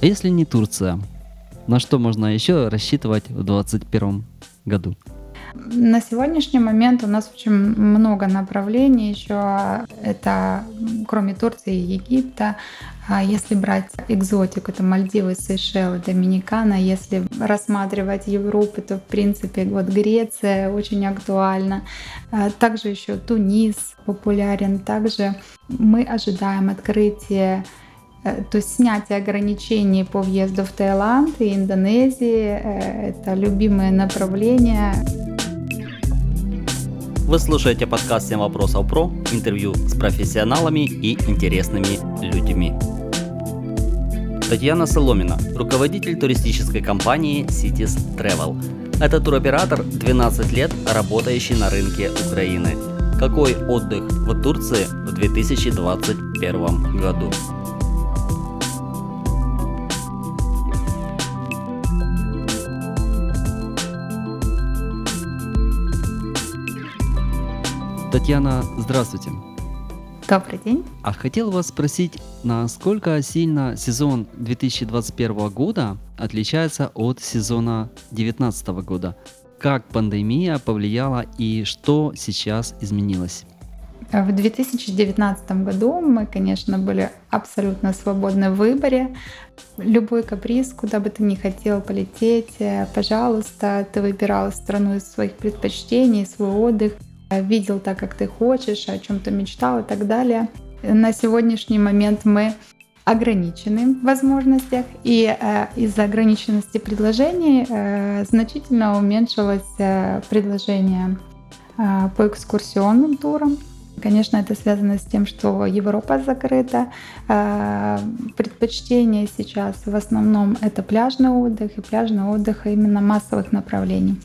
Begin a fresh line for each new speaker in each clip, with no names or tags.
А если не Турция, на что можно еще рассчитывать в 2021 году?
На сегодняшний момент у нас очень много направлений еще. Это кроме Турции и Египта. А если брать экзотику, это Мальдивы, Сейшелы, Доминикана. Если рассматривать Европу, то в принципе вот Греция очень актуальна. А также еще Тунис популярен. Также мы ожидаем открытия то есть снятие ограничений по въезду в Таиланд и Индонезии э, — это любимые направления.
Вы слушаете подкаст «7 вопросов про» интервью с профессионалами и интересными людьми. Татьяна Соломина, руководитель туристической компании Cities Travel. Это туроператор 12 лет, работающий на рынке Украины. Какой отдых в Турции в 2021 году? Татьяна, здравствуйте.
Добрый день.
А хотел вас спросить, насколько сильно сезон 2021 года отличается от сезона 2019 года? Как пандемия повлияла и что сейчас изменилось?
В 2019 году мы, конечно, были абсолютно свободны в выборе. Любой каприз, куда бы ты ни хотел полететь, пожалуйста, ты выбирал страну из своих предпочтений, свой отдых видел так, как ты хочешь, о чем ты мечтал и так далее. На сегодняшний момент мы ограничены в возможностях, и э, из-за ограниченности предложений э, значительно уменьшилось э, предложение э, по экскурсионным турам. Конечно, это связано с тем, что Европа закрыта. Э, предпочтение сейчас в основном это пляжный отдых и пляжный отдых именно массовых направлений.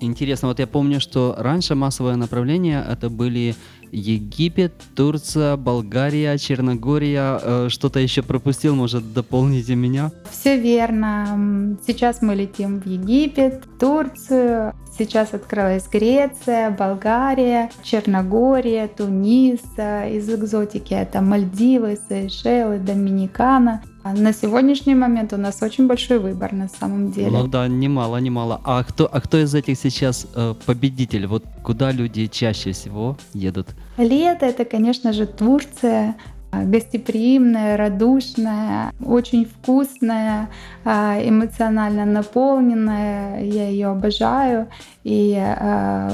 Интересно, вот я помню, что раньше массовое направление это были Египет, Турция, Болгария, Черногория. Э, что-то еще пропустил, может, дополните меня?
Все верно. Сейчас мы летим в Египет, Турцию. Сейчас открылась Греция, Болгария, Черногория, Тунис. Из экзотики это Мальдивы, Сейшелы, Доминикана. На сегодняшний момент у нас очень большой выбор на самом деле.
Ну да, немало, немало. А кто, а кто из этих сейчас э, победитель? Вот куда люди чаще всего едут?
Лето это, конечно же, Турция, гостеприимная, радушная, очень вкусная, а, эмоционально наполненная. Я ее обожаю. И а,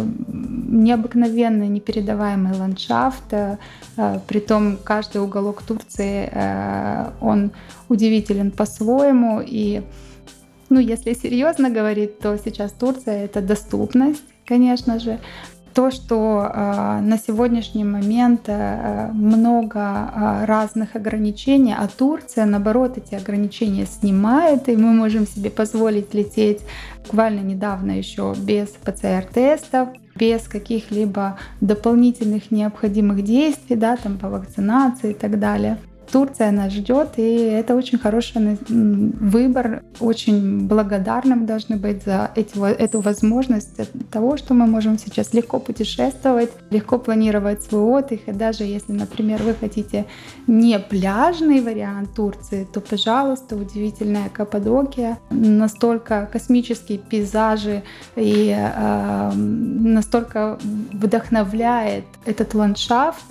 необыкновенный, непередаваемый ландшафт. А, притом каждый уголок Турции, он удивителен по-своему. И ну, если серьезно говорить, то сейчас Турция — это доступность, конечно же, то, что э, на сегодняшний момент э, много э, разных ограничений, а Турция, наоборот, эти ограничения снимает, и мы можем себе позволить лететь буквально недавно еще без ПЦР-тестов, без каких-либо дополнительных необходимых действий, да, там по вакцинации и так далее. Турция нас ждет, и это очень хороший выбор. Очень благодарным должны быть за эти, эту возможность того, что мы можем сейчас легко путешествовать, легко планировать свой отдых. И даже если, например, вы хотите не пляжный вариант Турции, то, пожалуйста, удивительная Каппадокия. Настолько космические пейзажи и э, настолько вдохновляет этот ландшафт,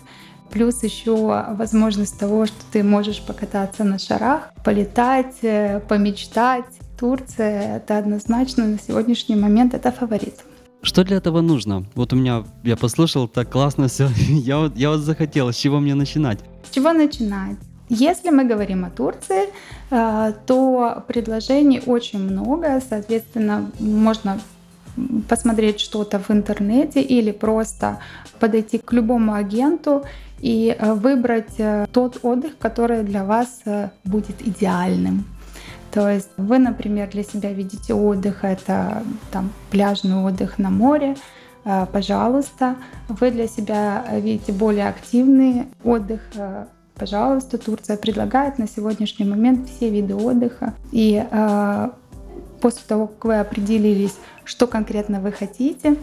Плюс еще возможность того, что ты можешь покататься на шарах, полетать, э, помечтать. Турция — это однозначно на сегодняшний момент это фаворит.
Что для этого нужно? Вот у меня, я послушал, так классно все. я, вот, я вот захотел, с чего мне начинать?
С чего начинать? Если мы говорим о Турции, э, то предложений очень много, соответственно, можно посмотреть что-то в интернете или просто подойти к любому агенту и э, выбрать э, тот отдых, который для вас э, будет идеальным. То есть вы, например, для себя видите отдых, это там пляжный отдых на море, пожалуйста. Вы для себя видите более активный отдых, пожалуйста. Турция предлагает на сегодняшний момент все виды отдыха. И после того, как вы определились, что конкретно вы хотите,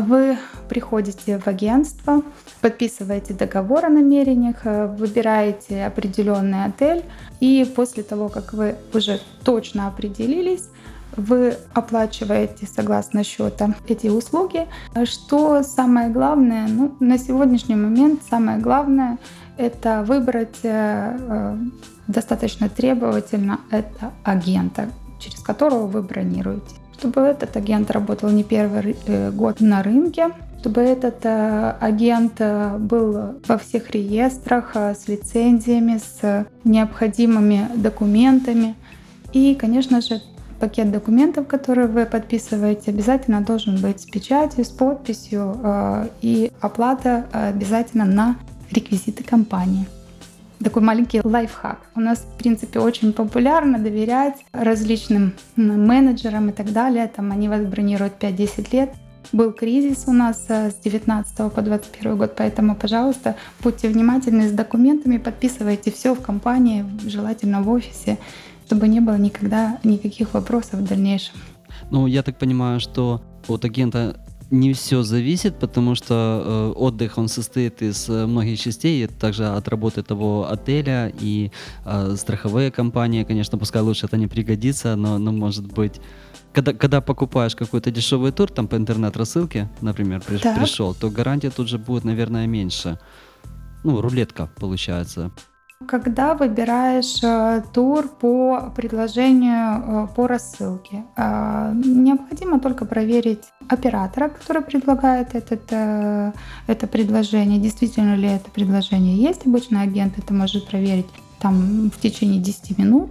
Вы приходите в агентство, подписываете договор о намерениях, э, выбираете определенный отель, и после того, как вы уже точно определились, вы оплачиваете согласно счета эти услуги. Что самое главное, ну, на сегодняшний момент самое главное это выбрать э, э, достаточно требовательно это агента, через которого вы бронируете. Чтобы этот агент работал не первый э, год на рынке, чтобы этот агент был во всех реестрах с лицензиями, с необходимыми документами. И, конечно же, пакет документов, который вы подписываете, обязательно должен быть с печатью, с подписью, и оплата обязательно на реквизиты компании. Такой маленький лайфхак. У нас, в принципе, очень популярно доверять различным менеджерам и так далее. Там они вас бронируют 5-10 лет. Был кризис у нас э, с 19 по 21 год, поэтому, пожалуйста, будьте внимательны с документами, подписывайте все в компании, желательно в офисе, чтобы не было никогда никаких вопросов в дальнейшем.
Ну, я так понимаю, что от агента не все зависит, потому что э, отдых он состоит из э, многих частей, также от работы того отеля и э, страховые компании, конечно, пускай лучше это не пригодится, но, но может быть когда, когда покупаешь какой-то дешевый тур, там по интернет-рассылке, например, приш, пришел, то гарантия тут же будет, наверное, меньше. Ну, рулетка получается.
Когда выбираешь э, тур по предложению э, по рассылке, э, необходимо только проверить оператора, который предлагает этот, это предложение, действительно ли это предложение есть. Обычно агент это может проверить там в течение 10 минут.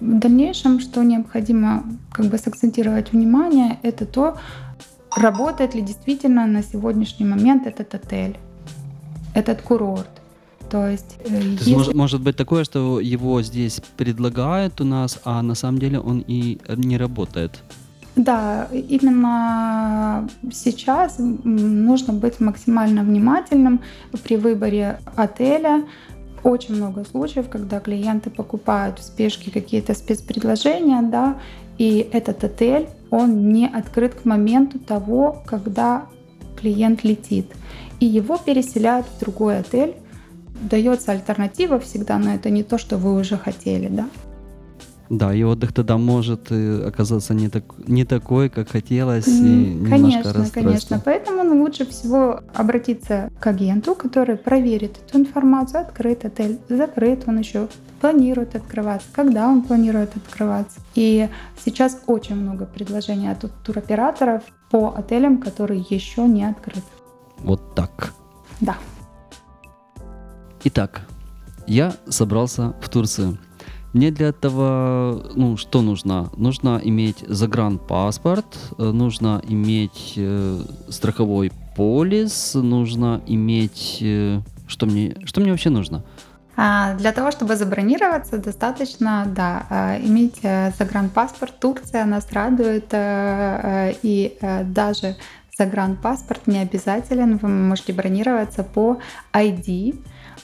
В дальнейшем, что необходимо как бы сакцентировать внимание, это то, работает ли действительно на сегодняшний момент этот отель, этот курорт. То есть,
э, То есть может, может быть такое, что его здесь предлагают у нас, а на самом деле он и не работает.
Да, именно сейчас нужно быть максимально внимательным при выборе отеля. Очень много случаев, когда клиенты покупают в спешке какие-то спецпредложения, да, и этот отель, он не открыт к моменту того, когда клиент летит. И его переселяют в другой отель, дается альтернатива всегда, но это не то, что вы уже хотели, да.
Да, и отдых тогда может э, оказаться не, так, не такой, как хотелось, и
Конечно, конечно. Поэтому ну, лучше всего обратиться к агенту, который проверит эту информацию, открыт отель, закрыт он еще, планирует открываться, когда он планирует открываться. И сейчас очень много предложений от туроператоров по отелям, которые еще не открыты.
Вот так.
Да.
Итак, я собрался в Турцию. Мне для этого, ну, что нужно? Нужно иметь загранпаспорт, э, нужно иметь э, страховой полис, нужно иметь... Э, что мне, что мне вообще нужно?
А, для того, чтобы забронироваться, достаточно, да, а, иметь э, загранпаспорт. Турция нас радует, и даже загранпаспорт не обязателен. Вы можете бронироваться по ID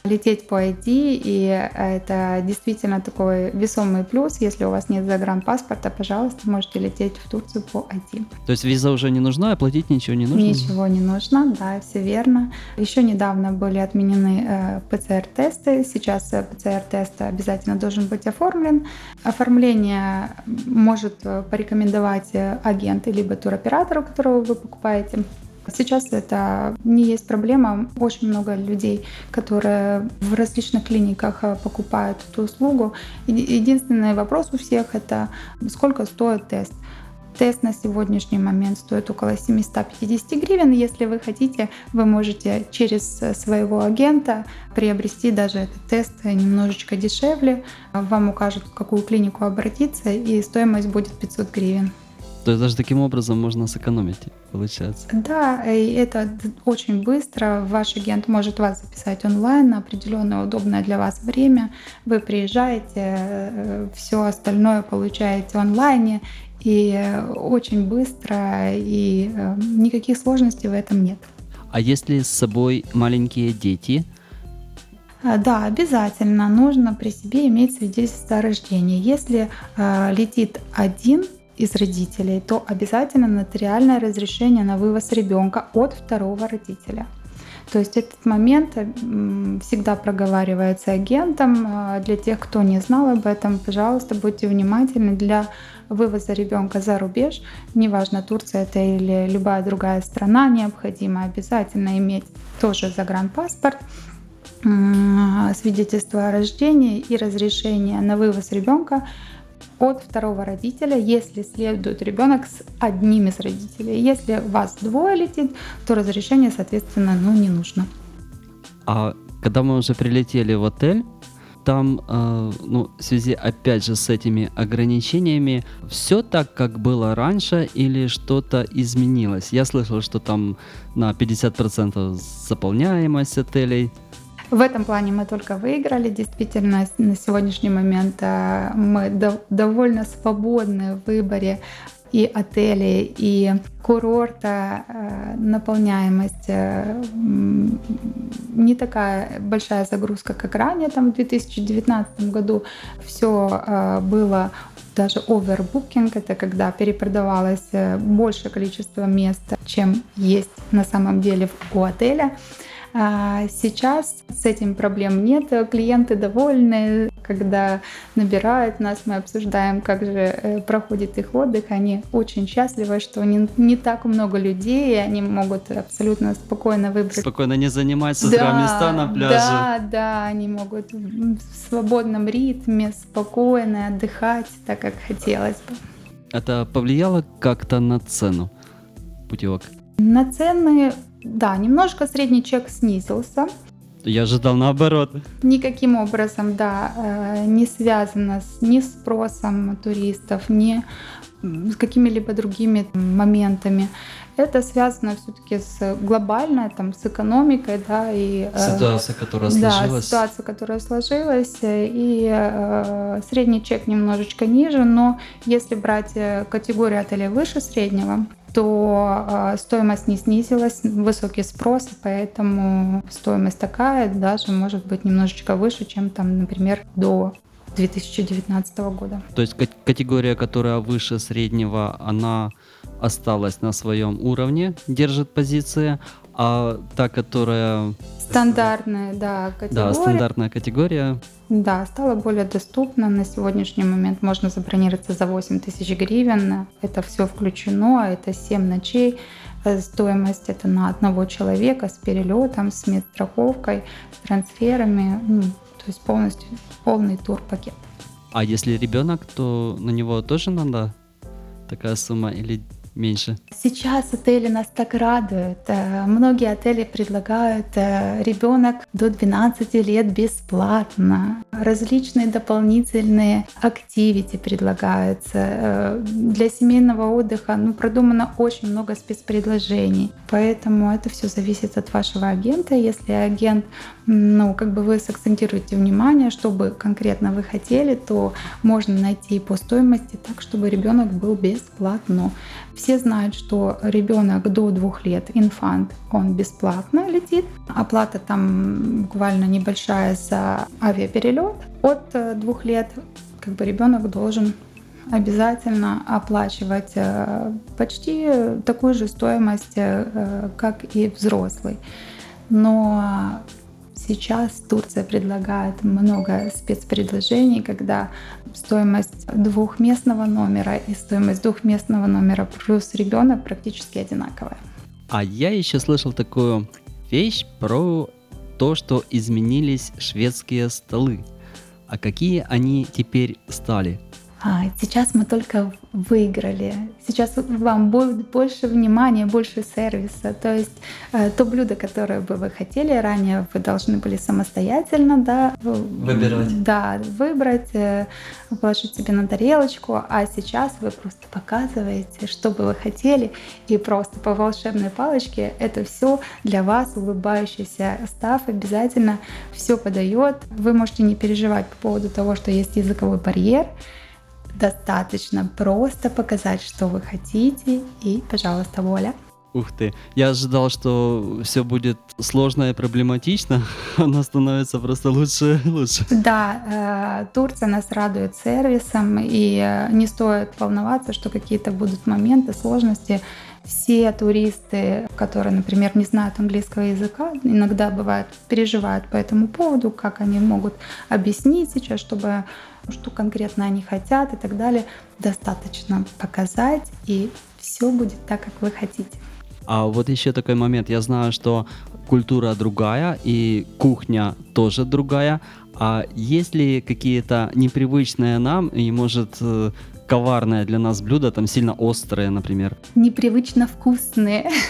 лететь по ID, и это действительно такой весомый плюс. Если у вас нет загранпаспорта, пожалуйста, можете лететь в Турцию по ID.
То есть виза уже не нужна, оплатить ничего не нужно?
Ничего не нужно, да, все верно. Еще недавно были отменены э, ПЦР-тесты. Сейчас э, ПЦР-тест обязательно должен быть оформлен. Оформление может э, порекомендовать агент либо туроператор, у которого вы покупаете Сейчас это не есть проблема. Очень много людей, которые в различных клиниках э, покупают эту услугу. Единственный вопрос у всех это сколько стоит тест. Тест на сегодняшний момент стоит около 750 гривен. Если вы хотите, вы можете через своего агента приобрести даже этот тест немножечко дешевле. Вам укажут, в какую клинику обратиться, и стоимость будет 500 гривен.
То есть даже таким образом можно сэкономить, получается.
Да, и это очень быстро. Ваш агент может вас записать онлайн на определенное удобное для вас время. Вы приезжаете, э, все остальное получаете онлайне, и очень быстро, и э, никаких сложностей в этом нет.
А если с собой маленькие дети,
а, да, обязательно нужно при себе иметь свидетельство о рождении. Если э, летит один из родителей, то обязательно нотариальное разрешение на вывоз ребенка от второго родителя. То есть этот момент всегда проговаривается агентом. А, для тех, кто не знал об этом, пожалуйста, будьте внимательны для вывоза ребенка за рубеж, неважно, Турция это или любая другая страна, необходимо обязательно иметь тоже загранпаспорт, свидетельство о рождении и разрешение на вывоз ребенка от второго родителя, если следует ребенок с одним из родителей. Если вас двое летит, то разрешение, соответственно, ну, не нужно.
А когда мы уже прилетели в отель, там, э, ну, в связи опять же с этими ограничениями, все так, как было раньше или что-то изменилось? Я слышал, что там на 50% заполняемость отелей.
В этом плане мы только выиграли. Действительно, на сегодняшний момент э, мы довольно свободны в выборе и отелей, и курорта э, наполняемость э, не такая большая загрузка, как ранее, там в 2019 году все было даже овербукинг, это когда перепродавалось большее количество мест, чем есть на самом деле у отеля. А сейчас с этим проблем нет, клиенты довольны, когда набирают нас, мы обсуждаем, как же э, проходит их отдых, они очень счастливы, что не, не так много людей, и они могут абсолютно спокойно выбрать.
Спокойно не занимать с утра да, места на пляже.
Да, да, они могут в свободном ритме, спокойно отдыхать, так как хотелось бы.
Это повлияло как-то на цену путевок?
На цены да, немножко средний чек снизился.
Я ожидал наоборот.
Никаким образом, да, э, не связано с, ни спросом туристов, ни с какими-либо другими моментами. Это связано все-таки с глобальной, там, с экономикой, да, и
э, ситуация, которая сложилась.
Да, ситуация, которая сложилась, и э, средний чек немножечко ниже, но если брать э, категорию отелей выше среднего, то э, стоимость не снизилась, высокий спрос, поэтому стоимость такая даже может быть немножечко выше, чем там, например, до 2019 года.
То есть категория, которая выше среднего, она осталась на своем уровне, держит позиции, а та, которая...
Стандартная, да,
категория. Да, стандартная категория.
Да, стала более доступна. На сегодняшний момент можно забронироваться за 8 тысяч гривен. Это все включено, это 7 ночей. Э, стоимость это на одного человека с перелетом, с медстраховкой, с трансферами. Ну, то есть полностью полный турпакет.
А если ребенок, то на него тоже надо такая сумма или меньше?
Сейчас отели нас так радуют. Э, многие отели предлагают э, ребенок до 12 лет бесплатно. Различные дополнительные активити предлагаются. Э, для семейного отдыха ну, продумано очень много спецпредложений. Поэтому это все зависит от вашего агента. Если агент, ну, как бы вы сакцентируете внимание, чтобы конкретно вы хотели, то можно найти по стоимости так, чтобы ребенок был бесплатно. Все знают, что ребенок до двух лет, инфант, он бесплатно летит. Оплата там буквально небольшая за авиаперелет. От э, двух лет как бы ребенок должен обязательно оплачивать э, почти такую же стоимость, э, как и взрослый. Но Сейчас Турция предлагает много спецпредложений, когда стоимость двухместного номера и стоимость двухместного номера плюс ребенок практически одинаковая.
А я еще слышал такую вещь про то, что изменились шведские столы. А какие они теперь стали?
А, сейчас мы только выиграли. Сейчас вам будет больше внимания, больше сервиса. То есть э, то блюдо, которое бы вы хотели ранее, вы должны были самостоятельно да,
выбирать.
Да, выбрать, э, положить себе на тарелочку. А сейчас вы просто показываете, что бы вы хотели, и просто по волшебной палочке это все для вас, улыбающийся став, обязательно все подает. Вы можете не переживать по поводу того, что есть языковой барьер достаточно просто показать, что вы хотите, и, пожалуйста, воля.
Ух ты. Я ожидал, что все будет сложно и проблематично. Оно становится просто лучше и лучше.
Да, э, Турция нас радует сервисом, и э, не стоит волноваться, что какие-то будут моменты, сложности. Все туристы, которые, например, не знают английского языка, иногда бывают переживают по этому поводу, как они могут объяснить сейчас, чтобы что конкретно они хотят и так далее. Достаточно показать, и все будет так, как вы хотите.
А вот еще такой момент. Я знаю, что культура другая и кухня тоже другая. А есть ли какие-то непривычные нам и, может, э, коварное для нас блюдо, там сильно острые, например?
Непривычно вкусные.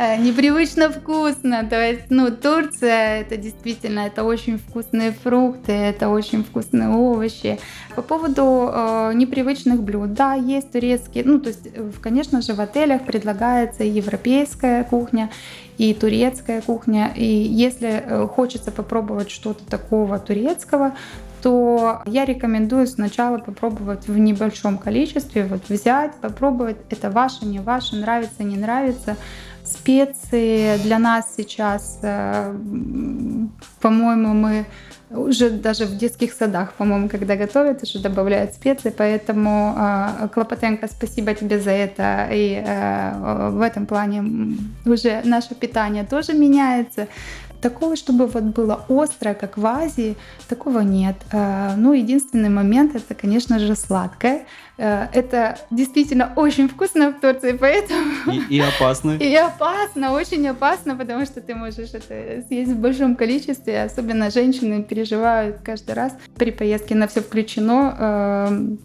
Э, непривычно вкусно. То есть, ну, Турция, это действительно, это очень вкусные фрукты, это очень вкусные овощи. По поводу э, непривычных блюд, да, есть турецкие, ну, то есть, конечно же, в отелях предлагается европейская кухня, и турецкая кухня. И если э, хочется попробовать что-то такого турецкого, то я рекомендую сначала попробовать в небольшом количестве, вот взять, попробовать, это ваше, не ваше, нравится, не нравится. Специи для нас сейчас, э, по-моему, мы уже даже в детских садах, по-моему, когда готовят, уже добавляют специи, поэтому э, Клопотенко, спасибо тебе за это, и э, в этом плане уже наше питание тоже меняется. Такого, чтобы вот было острое, как в Азии, такого нет. Э, ну, единственный момент это, конечно же, сладкое. Э, это действительно очень вкусно в Турции, поэтому...
И, и опасно.
И опасно, очень опасно, потому что ты можешь это съесть в большом количестве. Особенно женщины переживают каждый раз при поездке на все включено, эм,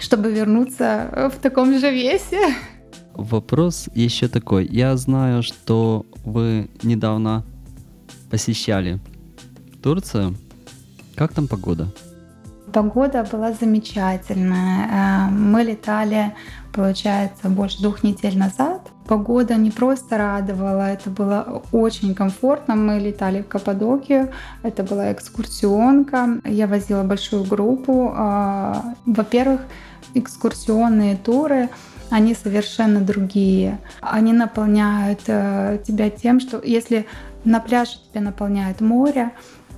чтобы вернуться в таком же весе.
Вопрос еще такой. Я знаю, что вы недавно посещали Турцию. Как там погода?
Погода была замечательная. Э, мы летали, получается, больше двух недель назад. Погода не просто радовала, это было очень комфортно. Мы летали в Каппадокию, это была экскурсионка. Я возила большую группу. Э, во-первых, экскурсионные туры они совершенно другие. Они наполняют э, тебя тем, что если на пляже тебя наполняет море,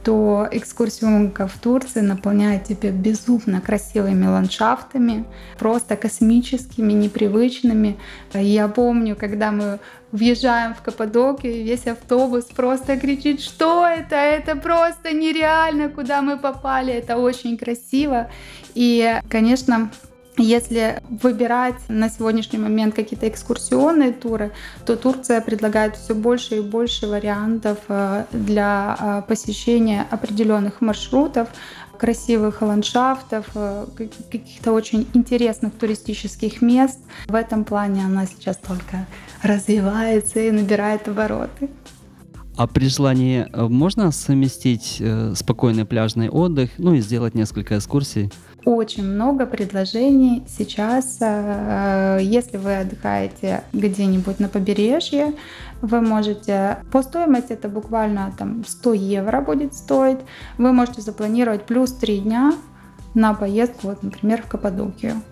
то экскурсионка в Турции наполняет тебя безумно красивыми ландшафтами, просто космическими, непривычными. Я помню, когда мы въезжаем в Каппадокию, весь автобус просто кричит, что это? Это просто нереально, куда мы попали, это очень красиво. И, конечно, если выбирать на сегодняшний момент какие-то экскурсионные туры, то Турция предлагает все больше и больше вариантов э, для э, посещения определенных маршрутов, красивых ландшафтов, э, каких-то очень интересных туристических мест. В этом плане она сейчас только развивается и набирает обороты.
А при желании можно совместить спокойный пляжный отдых, ну и сделать несколько экскурсий?
Очень много предложений сейчас. Э, если вы отдыхаете где-нибудь на побережье, вы можете, по стоимости это буквально там 100 евро будет стоить, вы можете запланировать плюс 3 дня на поездку, вот, например, в Каппадокию.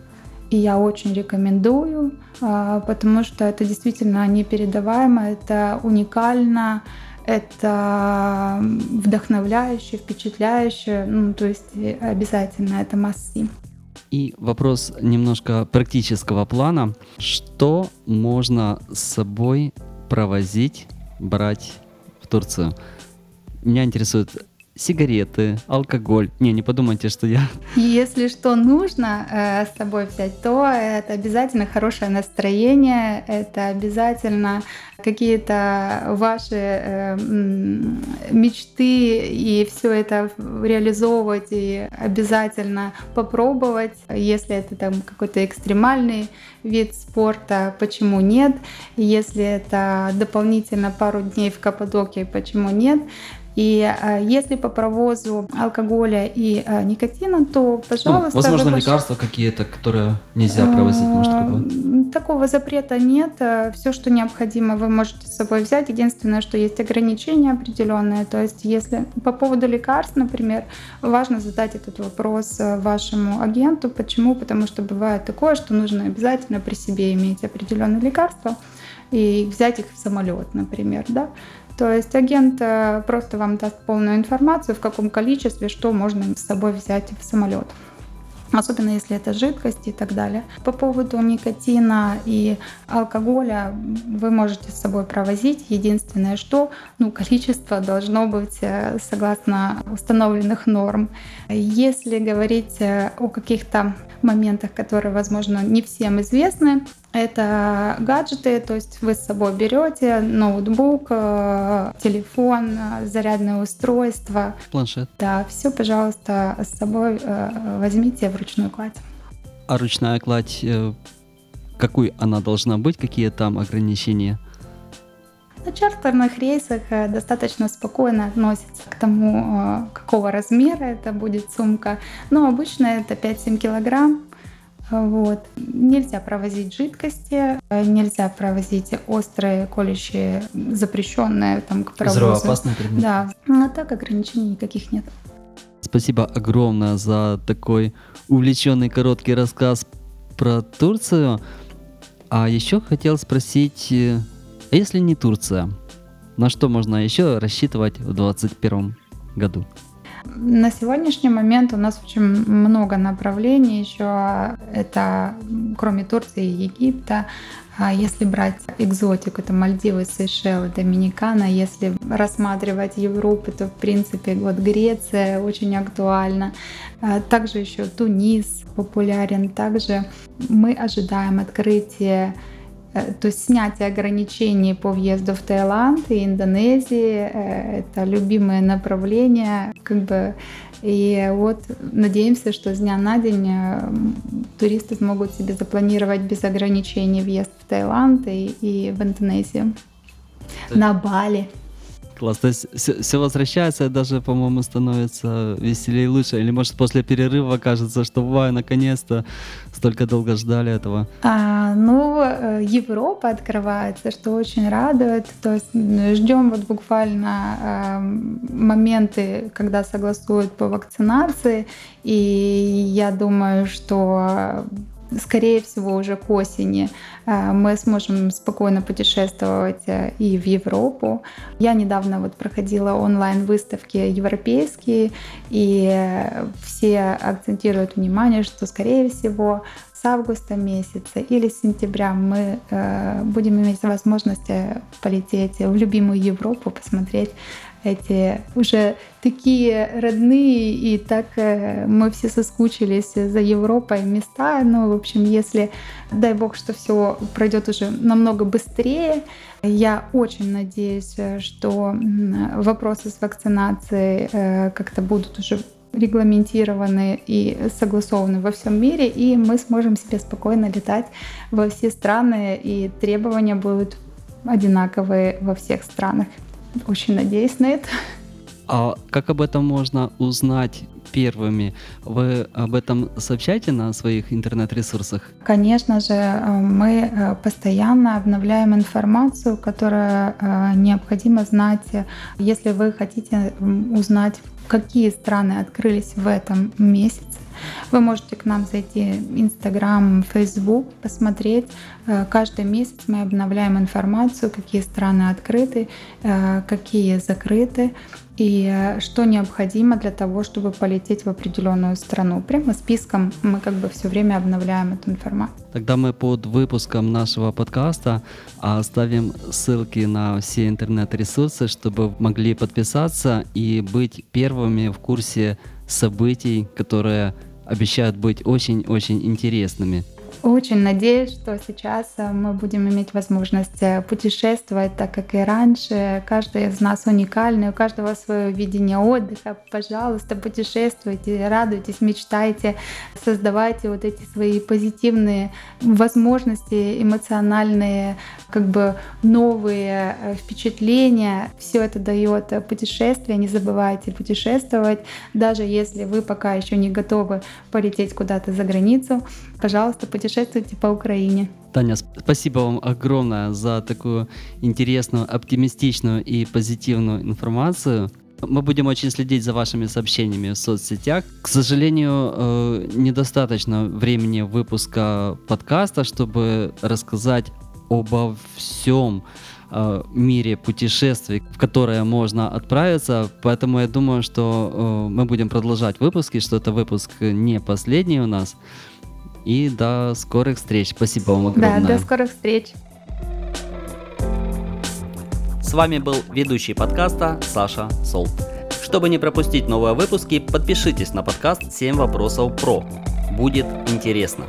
И я очень рекомендую, э, потому что это действительно непередаваемо, это уникально, это вдохновляюще, впечатляюще, ну, то есть обязательно это массы.
И вопрос немножко практического плана. Что можно с собой провозить, брать в Турцию? Меня интересует сигареты, алкоголь. Не, не подумайте, что я...
Если что нужно э, с собой взять, то это обязательно хорошее настроение, это обязательно какие-то ваши э, мечты и все это реализовывать и обязательно попробовать. Если это там какой-то экстремальный вид спорта, почему нет? Если это дополнительно пару дней в Каппадокии, почему нет? И э, если по провозу алкоголя и э, никотина, то, пожалуйста...
Ну, возможно, вы... лекарства какие-то, которые нельзя провозить, может, такое?
Такого запрета нет. Все, что необходимо, вы можете с собой взять. Единственное, что есть ограничения определенные. То есть, если по поводу лекарств, например, важно задать этот вопрос вашему агенту. Почему? Потому что бывает такое, что нужно обязательно при себе иметь определенные лекарства и взять их в самолет, например, да. То есть агент э, просто вам даст полную информацию, в каком количестве, что можно с собой взять в самолет особенно если это жидкость и так далее. По поводу никотина и алкоголя вы можете с собой провозить. Единственное, что ну, количество должно быть э, согласно установленных норм. Если говорить э, о каких-то моментах, которые, возможно, не всем известны, это гаджеты, то есть вы с собой берете ноутбук, э, телефон, зарядное устройство.
Планшет.
Да, все, пожалуйста, с собой возьмите в ручную кладь.
А ручная кладь, э, какой она должна быть, какие там ограничения?
На чартерных рейсах э, достаточно спокойно относится к тому, э, какого размера это будет сумка. Но обычно это 5-7 килограмм. Вот. Нельзя провозить жидкости, нельзя провозить острые, колющие, запрещенные там, к провозу.
Взрывоопасные предметы?
Да. А так ограничений никаких нет.
Спасибо огромное за такой увлеченный короткий рассказ про Турцию. А еще хотел спросить, э, а если не Турция, на что можно еще рассчитывать в 2021 году?
На сегодняшний момент у нас очень много направлений еще. Это кроме Турции и Египта. А если брать экзотику, это Мальдивы, Сейшелы, Доминикана. Если рассматривать Европу, то в принципе вот Греция очень актуальна. А также еще Тунис популярен. Также мы ожидаем открытия то есть снятие ограничений по въезду в Таиланд и Индонезии э, — это любимое направление, как бы и вот надеемся, что с дня на день э, туристы смогут себе запланировать без ограничений въезд в Таиланд и, и в Индонезию, на Бали.
Класс. То есть все, все возвращается, даже, по-моему, становится веселее и лучше. Или, может, после перерыва кажется, что, вау, наконец-то, столько долго ждали этого.
А, ну, э, Европа открывается, что очень радует. То есть ждем вот буквально э, моменты, когда согласуют по вакцинации. И я думаю, что скорее всего, уже к осени э, мы сможем спокойно путешествовать э, и в Европу. Я недавно вот проходила онлайн-выставки европейские, и э, все акцентируют внимание, что, скорее всего, с августа месяца или с сентября мы будем иметь возможность полететь в любимую Европу, посмотреть эти уже такие родные, и так э, мы все соскучились за Европой места. Ну, в общем, если, дай бог, что все пройдет уже намного быстрее, я очень надеюсь, что вопросы с вакцинацией э, как-то будут уже регламентированы и согласованы во всем мире, и мы сможем себе спокойно летать во все страны, и требования будут одинаковые во всех странах. Очень надеюсь на это.
А как об этом можно узнать первыми? Вы об этом сообщаете на своих интернет-ресурсах?
Конечно же, э, мы э, постоянно обновляем информацию, которая э, необходимо знать, если вы хотите узнать, какие страны открылись в этом месяце. Вы можете к нам зайти в Инстаграм, Фейсбук, посмотреть. Каждый месяц мы обновляем информацию, какие страны открыты, какие закрыты и э, что необходимо для того, чтобы полететь в определенную страну. Прямо списком мы как бы все время обновляем эту информацию.
Тогда мы под выпуском нашего подкаста оставим ссылки на все интернет-ресурсы, чтобы могли подписаться и быть первыми в курсе событий, которые обещают быть очень-очень интересными.
Очень надеюсь, что сейчас э, мы будем иметь возможность э, путешествовать, так как и раньше. Каждый из нас уникальный, у каждого свое видение отдыха. Пожалуйста, путешествуйте, радуйтесь, мечтайте, создавайте вот эти свои позитивные возможности, эмоциональные, как бы новые э, впечатления. Все это дает путешествие. Не забывайте путешествовать, даже если вы пока еще не готовы полететь куда-то за границу. Пожалуйста, путешествуйте путешествуйте по Украине.
Таня, спасибо вам огромное за такую интересную, оптимистичную и позитивную информацию. Мы будем очень следить за вашими сообщениями в соцсетях. К сожалению, э, недостаточно времени выпуска подкаста, чтобы рассказать обо всем э, мире путешествий, в которое можно отправиться. Поэтому я думаю, что э, мы будем продолжать выпуски, что это выпуск не последний у нас. И до скорых встреч. Спасибо вам огромное.
Да, до скорых встреч.
С вами был ведущий подкаста Саша Солт. Чтобы не пропустить новые выпуски, подпишитесь на подкаст «7 вопросов про». Будет интересно.